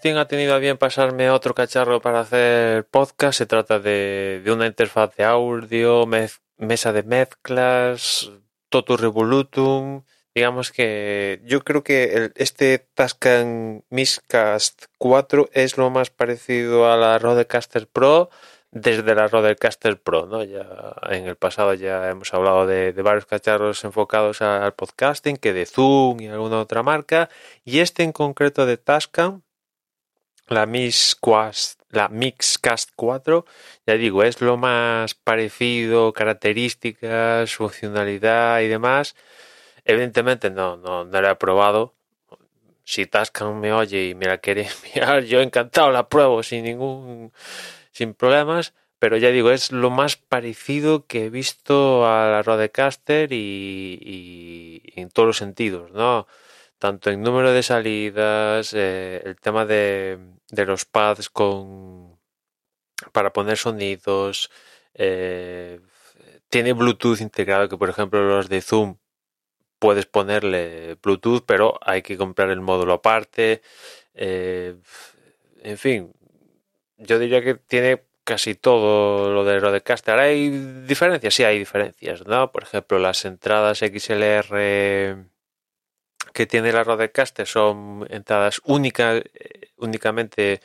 Podcasting ha tenido a bien pasarme otro cacharro para hacer podcast. Se trata de, una interfaz de audio, mesa de mezclas, Toto Revolutum. Digamos que yo creo que este Tascam Mixcast 4 es lo más parecido a la Rodecaster Pro desde la Rodecaster Pro, ¿no? Ya en el pasado ya hemos hablado de, de varios cacharros enfocados al podcasting, que de Zoom y alguna otra marca, y este en concreto de Tascam, la Mixcast, la Mixcast 4, ya digo, es lo más parecido, características, funcionalidad y demás. Evidentemente no, no, no la he probado. Si Tascam me oye y me la quiere enviar, yo encantado la pruebo sin ningún sin problemas, pero ya digo, es lo más parecido que he visto a la Rodecaster y, y, en todos los sentidos, ¿no? Tanto en número de salidas, eh, el tema de, de, los pads con para poner sonidos, eh, tiene Bluetooth integrado, que por ejemplo los de Zoom puedes ponerle Bluetooth, pero hay que comprar el módulo aparte. Eh, en fin, yo diría que tiene casi todo lo de Rodecaster. ¿Hay diferencias? Sí, hay diferencias, ¿no? Por ejemplo, las entradas XLR que tiene la Rodecaster son entradas únicas, únicamente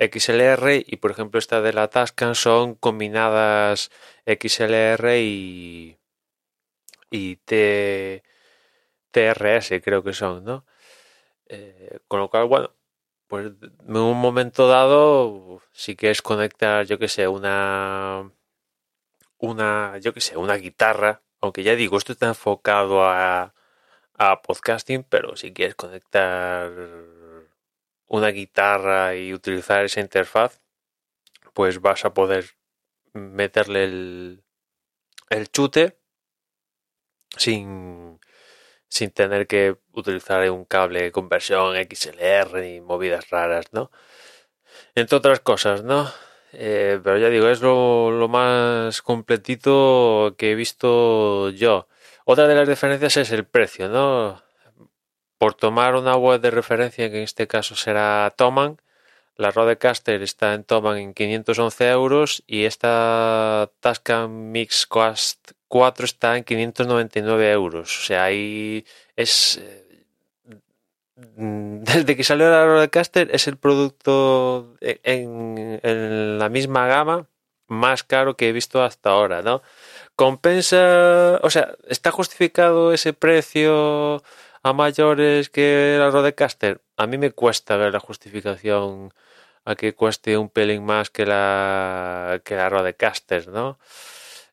XLR y, por ejemplo, esta de la Tascam son combinadas XLR y, y T, TRS, creo que son, ¿no? Eh, con lo cual, bueno, pues en un momento dado, si quieres conectar, yo que sé, una, una, yo que sé, una guitarra, aunque ya digo, esto está enfocado a, a podcasting, pero si quieres conectar una guitarra y utilizar esa interfaz, pues vas a poder meterle el, el chute sin, sin tener que utilizar un cable de conversión XLR ni movidas raras, ¿no? Entre otras cosas, ¿no? Eh, pero ya digo, es lo, lo, más completito que he visto yo. Otra de las diferencias es el precio, ¿no? Por tomar una web de referencia, que en este caso será Toman, la Rodecaster está en Toman en 511 euros y esta Tascam Mix Coast 4 está en 599 euros. O sea, ahí es... Eh, desde que salió la Rodecaster es el producto en, la misma gama más caro que he visto hasta ahora, ¿no? Compensa, o sea, ¿está justificado ese precio a mayores que la Rodecaster? A mí me cuesta ver la justificación a que cueste un pelín más que la que la Rodecaster, ¿no?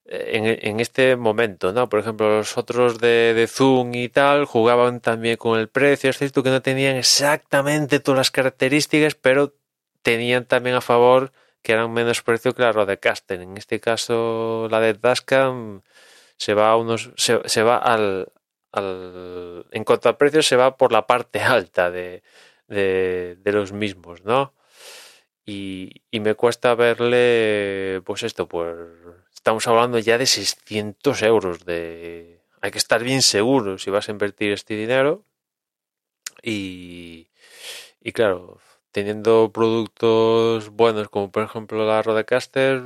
en, en, este momento, ¿no? Por ejemplo, los otros de, de, Zoom y tal jugaban también con el precio. Es cierto que no tenían exactamente todas las características, pero tenían también a favor que eran menos precio que la Rodecaster. En este caso, la de Tascam se va a unos, se, se va al, al, en cuanto al precio, se va por la parte alta de, de, de los mismos, ¿no? Y, y, me cuesta verle, pues esto, pues estamos hablando ya de 600 euros de... Hay que estar bien seguro si vas a invertir este dinero. Y, y claro, teniendo productos buenos como por ejemplo la Rodecaster,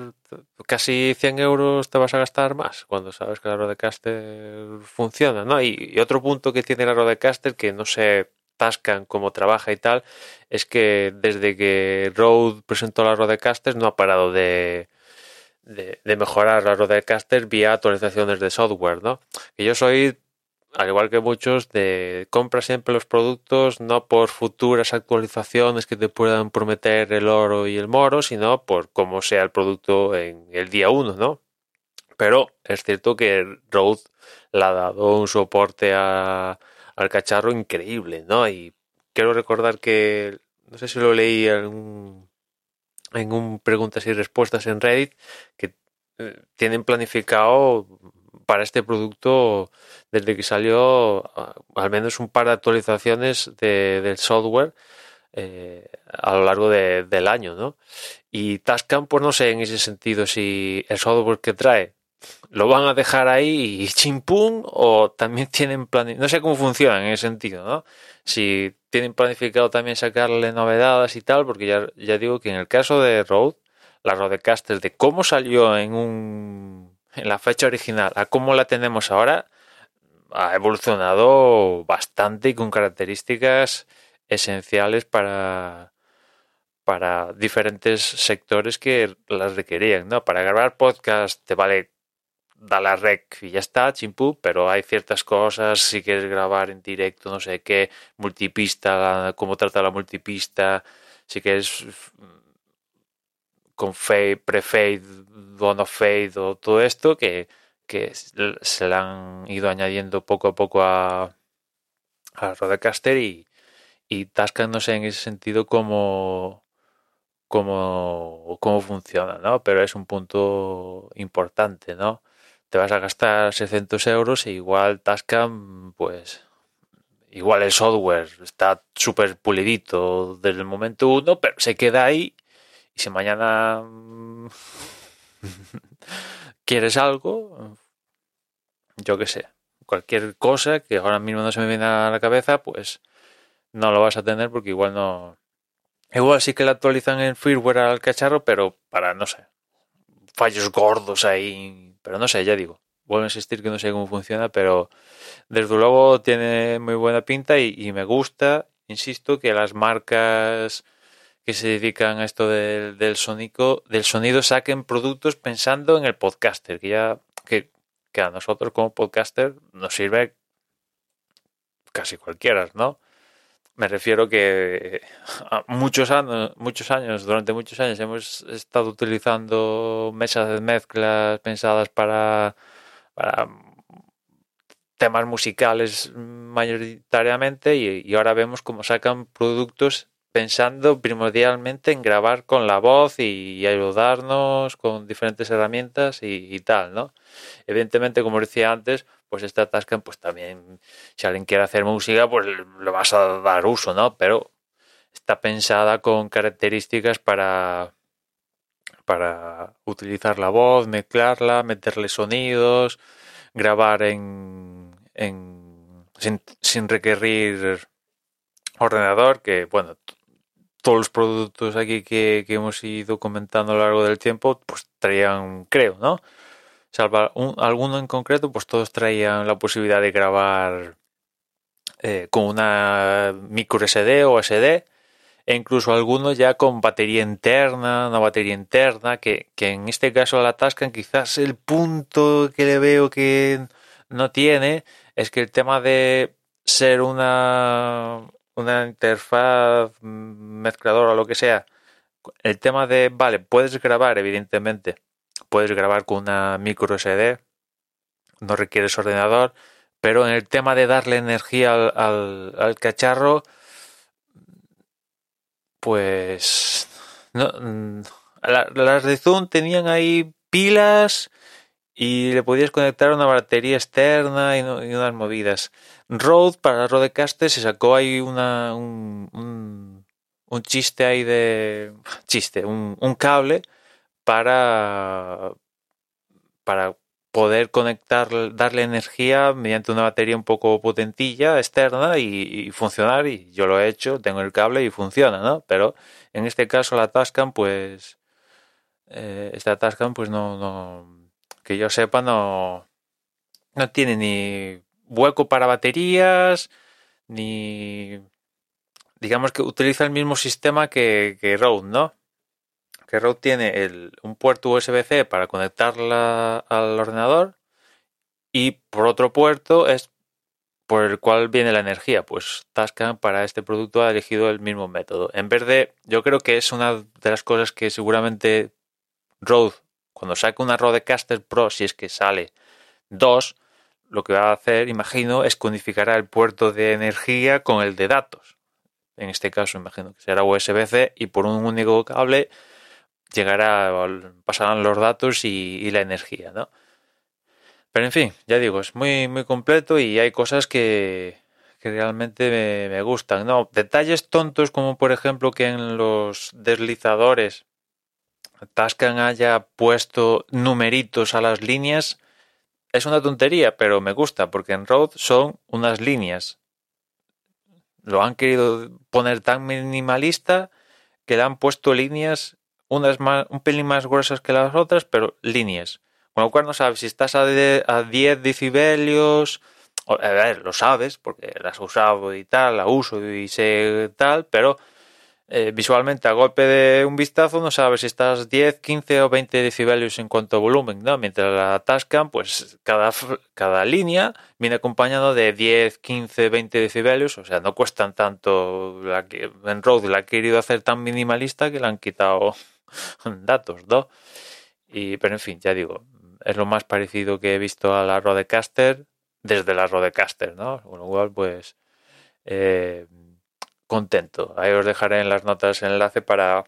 casi 100 euros te vas a gastar más cuando sabes que la Rodecaster funciona, ¿no? Y, otro punto que tiene la Rodecaster que no se tascan como trabaja y tal, es que desde que Rode presentó la Rodecaster no ha parado de, de, de, mejorar la Rodecaster vía actualizaciones de software, ¿no? Que yo soy, al igual que muchos, de compra siempre los productos no por futuras actualizaciones que te puedan prometer el oro y el moro, sino por cómo sea el producto en el día uno, ¿no? Pero es cierto que Rode le ha dado un soporte a, al cacharro increíble, ¿no? Y quiero recordar que, no sé si lo leí en en un preguntas y respuestas en Reddit que eh, tienen planificado para este producto desde que salió al menos un par de actualizaciones de, del software eh, a lo largo de, del año, ¿no? Y Tascam, pues no sé en ese sentido si el software que trae lo van a dejar ahí y chimpún o también tienen planificado, no sé cómo funciona en ese sentido, ¿no? Si tienen planificado también sacarle novedades y tal, porque ya, ya digo que en el caso de Rode, la Rodecaster de cómo salió en un en la fecha original a cómo la tenemos ahora ha evolucionado bastante y con características esenciales para para diferentes sectores que las requerían, ¿no? Para grabar podcast te vale dar la rec y ya está, chimpú, pero hay ciertas cosas, si quieres grabar en directo, no sé qué, multipista, cómo trata la multipista, si quieres con fade, pre-fade, bono fade o todo esto que, que se le han ido añadiendo poco a poco a, a Rodecaster y, y no sé en ese sentido cómo, cómo funciona, ¿no? Pero es un punto importante, ¿no? Te vas a gastar 600 euros e igual Tascam, pues igual el software está súper pulidito desde el momento uno, pero se queda ahí y si mañana mm, quieres algo, yo qué sé, cualquier cosa que ahora mismo no se me viene a la cabeza, pues no lo vas a tener porque igual no. Igual sí que la actualizan en firmware al cacharro, pero para, no sé, fallos gordos ahí. Pero no sé, ya digo, vuelvo a insistir que no sé cómo funciona, pero desde luego tiene muy buena pinta y, y me gusta, insisto, que las marcas que se dedican a esto del, del, sonico, del sonido saquen productos pensando en el podcaster, que ya que, a nosotros como podcaster nos sirve casi cualquiera, ¿no? Me refiero que a muchos años, muchos años, durante muchos años hemos estado utilizando mesas de mezclas pensadas para, para temas musicales mayoritariamente y, y ahora vemos cómo sacan productos pensando primordialmente en grabar con la voz y, ayudarnos con diferentes herramientas y, tal, ¿no? Evidentemente, como decía antes, pues esta Tascam, pues también, si alguien quiere hacer música, pues le vas a dar uso, ¿no? Pero está pensada con características para para utilizar la voz, mezclarla, meterle sonidos, grabar en, en sin, sin requerir ordenador, que bueno, todos los productos aquí que, hemos ido comentando a lo largo del tiempo, pues traían, creo, ¿no? Salva un, alguno en concreto, pues todos traían la posibilidad de grabar eh, con una micro SD o SD, e incluso algunos ya con batería interna, una batería interna, que, que en este caso la Tascam quizás el punto que le veo que no tiene es que el tema de ser una una interfaz mezcladora o lo que sea, el tema de, vale, puedes grabar, evidentemente, puedes grabar con una micro SD, no requieres ordenador, pero en el tema de darle energía al, al, al cacharro, pues no, las de Zoom tenían ahí pilas y le podías conectar una batería externa y, no, y unas movidas. Rode, para Rodecaster, se sacó ahí una, un, un, chiste ahí de. chiste, un, cable para. para poder conectar, darle energía mediante una batería un poco potentilla externa y, y, funcionar. Y yo lo he hecho, tengo el cable y funciona, ¿no? Pero en este caso la Tascam, pues. Eh, esta Tascam, pues no, no. Que yo sepa, no. no tiene ni hueco para baterías, ni digamos que utiliza el mismo sistema que, que Rode, ¿no? Que Rode tiene el, un puerto USB-C para conectarla al ordenador y por otro puerto es por el cual viene la energía. Pues Tascam para este producto ha elegido el mismo método. En vez de, yo creo que es una de las cosas que seguramente Rode, cuando saque una Rodecaster Pro, si es que sale dos, lo que va a hacer, imagino, es codificará el puerto de energía con el de datos. En este caso, imagino que será USB-C y por un único cable llegará, pasarán los datos y, y, la energía, ¿no? Pero en fin, ya digo, es muy, muy completo y hay cosas que, que realmente me, me, gustan, ¿no? Detalles tontos como por ejemplo que en los deslizadores Tascam haya puesto numeritos a las líneas es una tontería, pero me gusta porque en Road son unas líneas. Lo han querido poner tan minimalista que le han puesto líneas, unas más, un pelín más gruesas que las otras, pero líneas. Con lo cual no sabes si estás a, a 10 decibelios, a ver, lo sabes porque las has usado y tal, la uso y sé tal, pero eh, visualmente a golpe de un vistazo no sabes si estás 10, 15 o 20 decibelios en cuanto a volumen, ¿no? Mientras la Tascam, pues cada, cada línea viene acompañado de 10, 15, 20 decibelios, o sea, no cuestan tanto, la en Rode la ha querido hacer tan minimalista que le han quitado datos, ¿no? Y, pero en fin, ya digo, es lo más parecido que he visto a la Rodecaster desde la Rodecaster, ¿no? Con lo pues... Eh, contento. Ahí os dejaré en las notas el enlace para,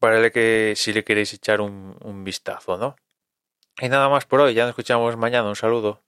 para que si le queréis echar un, un vistazo, ¿no? Y nada más por hoy, ya nos escuchamos mañana, un saludo.